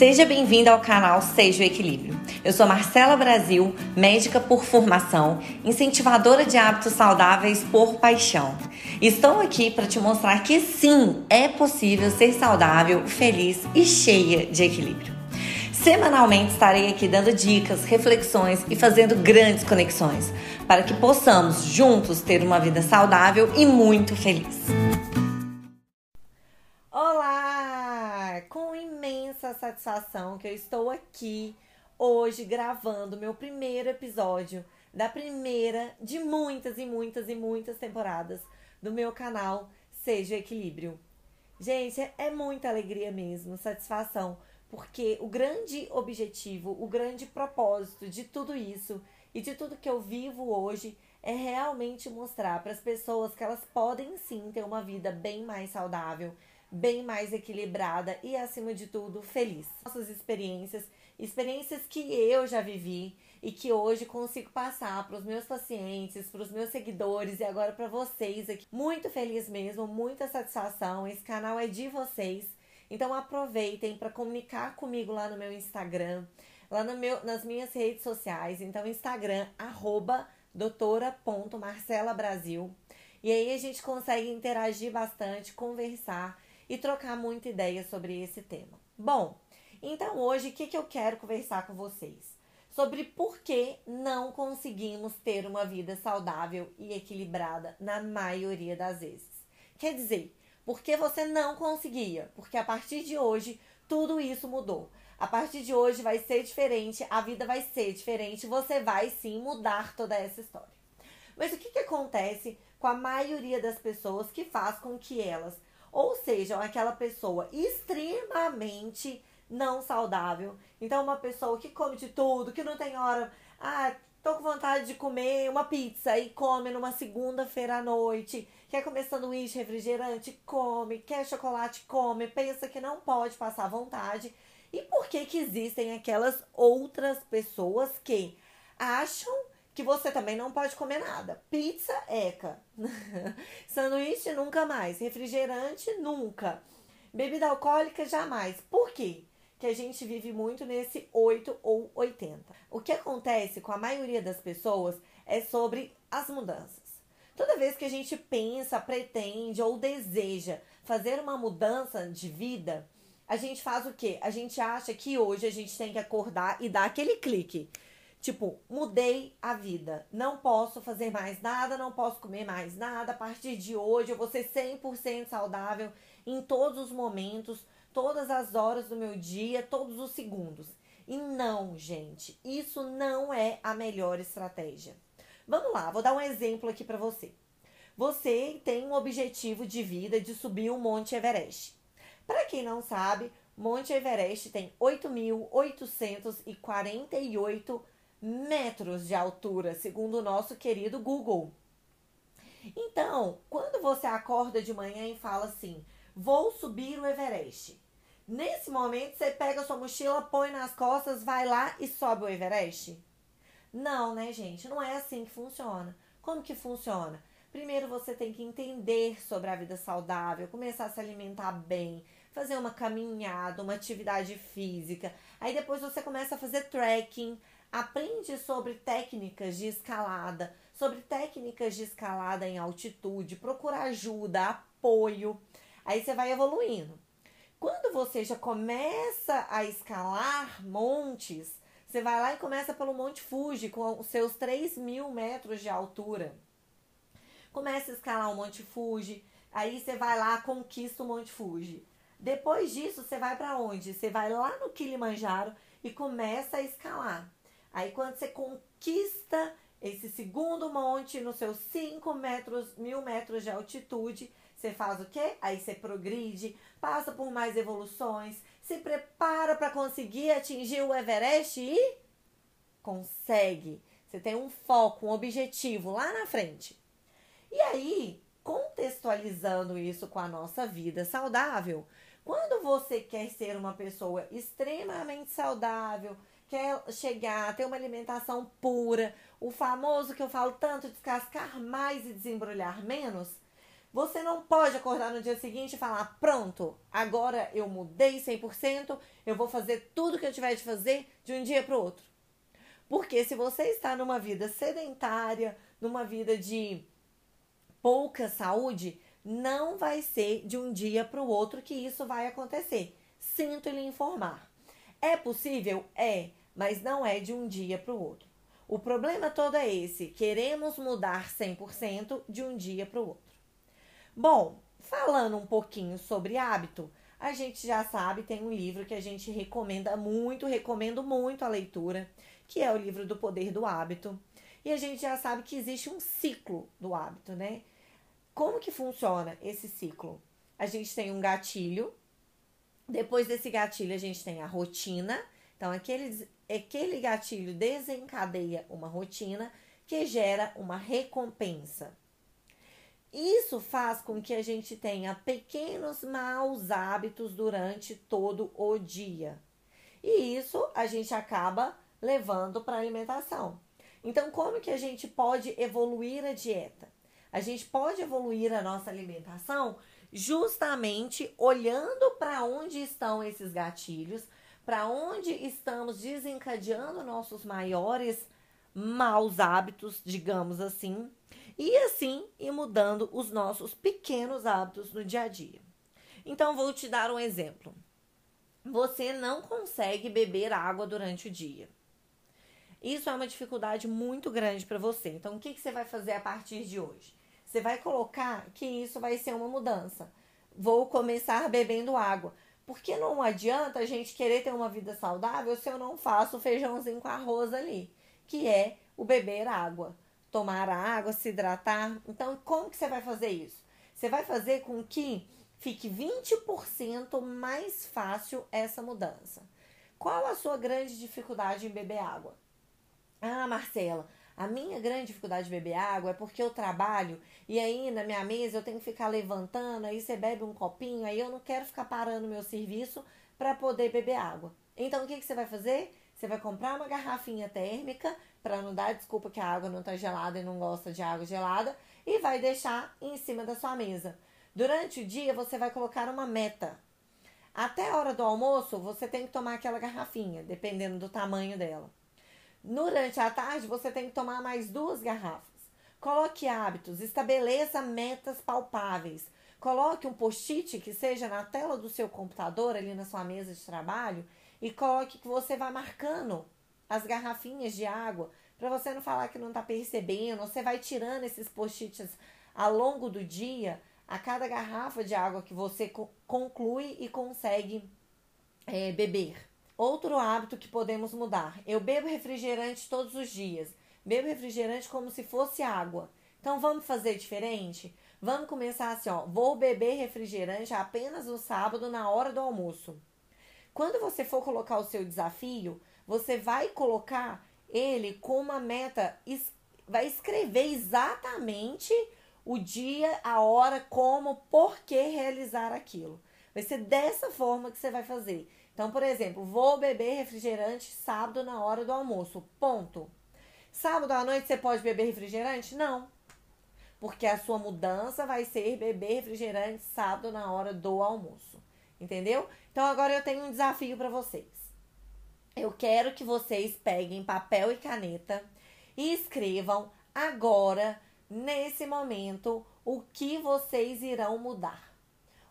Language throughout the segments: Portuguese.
Seja bem-vindo ao canal Seja o Equilíbrio. Eu sou Marcela Brasil, médica por formação, incentivadora de hábitos saudáveis por paixão. Estou aqui para te mostrar que sim, é possível ser saudável, feliz e cheia de equilíbrio. Semanalmente estarei aqui dando dicas, reflexões e fazendo grandes conexões para que possamos juntos ter uma vida saudável e muito feliz. Satisfação que eu estou aqui hoje gravando meu primeiro episódio da primeira de muitas e muitas e muitas temporadas do meu canal Seja Equilíbrio. Gente, é muita alegria mesmo, satisfação, porque o grande objetivo, o grande propósito de tudo isso e de tudo que eu vivo hoje é realmente mostrar para as pessoas que elas podem sim ter uma vida bem mais saudável bem mais equilibrada e, acima de tudo, feliz. Nossas experiências, experiências que eu já vivi e que hoje consigo passar para os meus pacientes, para os meus seguidores e agora para vocês aqui. Muito feliz mesmo, muita satisfação. Esse canal é de vocês. Então aproveitem para comunicar comigo lá no meu Instagram, lá no meu, nas minhas redes sociais. Então, Instagram, arroba doutora.marcelabrasil. E aí a gente consegue interagir bastante, conversar e trocar muita ideia sobre esse tema. Bom, então hoje o que, que eu quero conversar com vocês? Sobre por que não conseguimos ter uma vida saudável e equilibrada na maioria das vezes. Quer dizer, porque você não conseguia? Porque a partir de hoje tudo isso mudou. A partir de hoje vai ser diferente, a vida vai ser diferente, você vai sim mudar toda essa história. Mas o que, que acontece com a maioria das pessoas que faz com que elas ou seja, aquela pessoa extremamente não saudável. Então, uma pessoa que come de tudo, que não tem hora. Ah, tô com vontade de comer uma pizza e come numa segunda-feira à noite. Quer comer sanduíche, refrigerante? Come. Quer chocolate? Come. Pensa que não pode passar vontade. E por que que existem aquelas outras pessoas que acham que você também não pode comer nada. Pizza, eca. Sanduíche, nunca mais. Refrigerante, nunca. Bebida alcoólica, jamais. Por quê? Que a gente vive muito nesse 8 ou 80. O que acontece com a maioria das pessoas é sobre as mudanças. Toda vez que a gente pensa, pretende ou deseja fazer uma mudança de vida, a gente faz o quê? A gente acha que hoje a gente tem que acordar e dar aquele clique. Tipo, mudei a vida. Não posso fazer mais nada, não posso comer mais nada. A partir de hoje eu vou ser 100% saudável em todos os momentos, todas as horas do meu dia, todos os segundos. E não, gente, isso não é a melhor estratégia. Vamos lá, vou dar um exemplo aqui para você. Você tem um objetivo de vida de subir o Monte Everest. Para quem não sabe, Monte Everest tem 8.848 metros de altura, segundo o nosso querido Google. Então, quando você acorda de manhã e fala assim: vou subir o Everest. Nesse momento, você pega sua mochila, põe nas costas, vai lá e sobe o Everest? Não, né, gente? Não é assim que funciona. Como que funciona? Primeiro você tem que entender sobre a vida saudável, começar a se alimentar bem, fazer uma caminhada, uma atividade física. Aí depois você começa a fazer trekking, Aprende sobre técnicas de escalada, sobre técnicas de escalada em altitude, procura ajuda, apoio. Aí você vai evoluindo. Quando você já começa a escalar montes, você vai lá e começa pelo Monte Fuji com os seus 3 mil metros de altura. Começa a escalar o Monte Fuji, aí você vai lá, conquista o Monte Fuji. Depois disso, você vai para onde? Você vai lá no Kilimanjaro e começa a escalar. Aí quando você conquista esse segundo monte nos seus 5 metros, mil metros de altitude, você faz o quê? Aí você progride, passa por mais evoluções, se prepara para conseguir atingir o Everest e consegue. Você tem um foco, um objetivo lá na frente. E aí, contextualizando isso com a nossa vida saudável, quando você quer ser uma pessoa extremamente saudável, quer chegar a ter uma alimentação pura, o famoso que eu falo tanto, descascar mais e desembrulhar menos, Você não pode acordar no dia seguinte e falar: pronto, agora eu mudei 100%, eu vou fazer tudo que eu tiver de fazer de um dia para o outro. Porque se você está numa vida sedentária, numa vida de pouca saúde, não vai ser de um dia para o outro que isso vai acontecer. Sinto lhe informar. É possível? É, mas não é de um dia para o outro. O problema todo é esse: queremos mudar 100% de um dia para o outro. Bom, falando um pouquinho sobre hábito, a gente já sabe, tem um livro que a gente recomenda muito, recomendo muito a leitura, que é o livro do Poder do Hábito. E a gente já sabe que existe um ciclo do hábito, né? Como que funciona esse ciclo? A gente tem um gatilho, depois desse gatilho a gente tem a rotina. Então, aquele, aquele gatilho desencadeia uma rotina que gera uma recompensa. Isso faz com que a gente tenha pequenos maus hábitos durante todo o dia. E isso a gente acaba levando para a alimentação. Então, como que a gente pode evoluir a dieta? A gente pode evoluir a nossa alimentação justamente olhando para onde estão esses gatilhos, para onde estamos desencadeando nossos maiores maus hábitos, digamos assim, e assim ir mudando os nossos pequenos hábitos no dia a dia. Então, vou te dar um exemplo. Você não consegue beber água durante o dia. Isso é uma dificuldade muito grande para você. Então, o que, que você vai fazer a partir de hoje? Você vai colocar que isso vai ser uma mudança. Vou começar bebendo água. Porque não adianta a gente querer ter uma vida saudável se eu não faço feijãozinho com arroz ali, que é o beber água tomar água, se hidratar. Então, como que você vai fazer isso? Você vai fazer com que fique 20% mais fácil essa mudança. Qual a sua grande dificuldade em beber água? Ah, Marcela, a minha grande dificuldade de beber água é porque eu trabalho e aí na minha mesa eu tenho que ficar levantando, aí você bebe um copinho, aí eu não quero ficar parando meu serviço para poder beber água. Então o que, que você vai fazer? Você vai comprar uma garrafinha térmica para não dar desculpa que a água não está gelada e não gosta de água gelada e vai deixar em cima da sua mesa. Durante o dia você vai colocar uma meta. Até a hora do almoço você tem que tomar aquela garrafinha, dependendo do tamanho dela. Durante a tarde você tem que tomar mais duas garrafas. Coloque hábitos, estabeleça metas palpáveis. Coloque um post-it que seja na tela do seu computador, ali na sua mesa de trabalho, e coloque que você vai marcando as garrafinhas de água para você não falar que não está percebendo. Você vai tirando esses post-its ao longo do dia, a cada garrafa de água que você conclui e consegue é, beber. Outro hábito que podemos mudar. Eu bebo refrigerante todos os dias. Bebo refrigerante como se fosse água. Então vamos fazer diferente? Vamos começar assim, ó. Vou beber refrigerante apenas no sábado na hora do almoço. Quando você for colocar o seu desafio, você vai colocar ele com uma meta, vai escrever exatamente o dia, a hora, como, por que realizar aquilo. Vai ser dessa forma que você vai fazer. Então, por exemplo, vou beber refrigerante sábado na hora do almoço. Ponto. Sábado à noite você pode beber refrigerante? Não. Porque a sua mudança vai ser beber refrigerante sábado na hora do almoço. Entendeu? Então agora eu tenho um desafio para vocês. Eu quero que vocês peguem papel e caneta e escrevam agora, nesse momento, o que vocês irão mudar.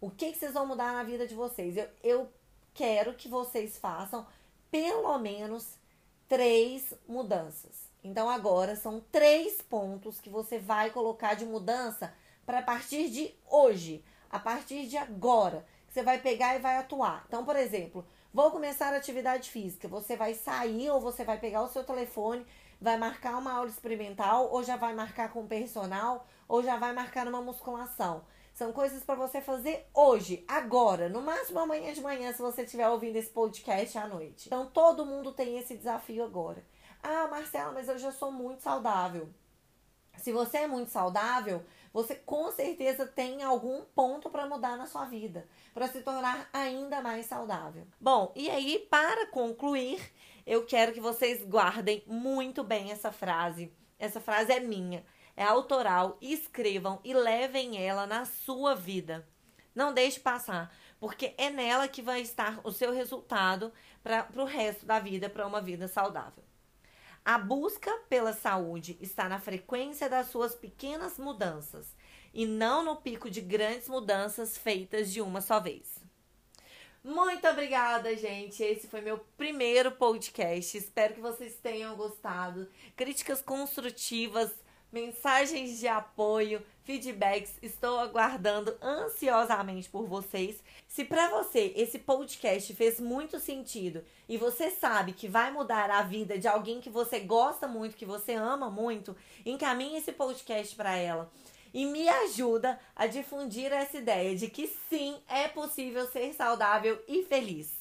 O que, que vocês vão mudar na vida de vocês? Eu, eu quero que vocês façam pelo menos três mudanças. Então agora são três pontos que você vai colocar de mudança para partir de hoje, a partir de agora você vai pegar e vai atuar. Então, por exemplo, vou começar a atividade física. Você vai sair ou você vai pegar o seu telefone, vai marcar uma aula experimental, ou já vai marcar com o personal, ou já vai marcar uma musculação. São coisas para você fazer hoje, agora, no máximo amanhã de manhã, se você estiver ouvindo esse podcast à noite. Então, todo mundo tem esse desafio agora. Ah, Marcela, mas eu já sou muito saudável. Se você é muito saudável, você com certeza tem algum ponto para mudar na sua vida, para se tornar ainda mais saudável. Bom, e aí, para concluir, eu quero que vocês guardem muito bem essa frase. Essa frase é minha. É autoral, escrevam e levem ela na sua vida. Não deixe passar, porque é nela que vai estar o seu resultado para o resto da vida, para uma vida saudável. A busca pela saúde está na frequência das suas pequenas mudanças e não no pico de grandes mudanças feitas de uma só vez. Muito obrigada, gente. Esse foi meu primeiro podcast. Espero que vocês tenham gostado. Críticas construtivas, mensagens de apoio, feedbacks. Estou aguardando ansiosamente por vocês. Se para você esse podcast fez muito sentido e você sabe que vai mudar a vida de alguém que você gosta muito, que você ama muito, encaminhe esse podcast para ela e me ajuda a difundir essa ideia de que sim, é possível ser saudável e feliz.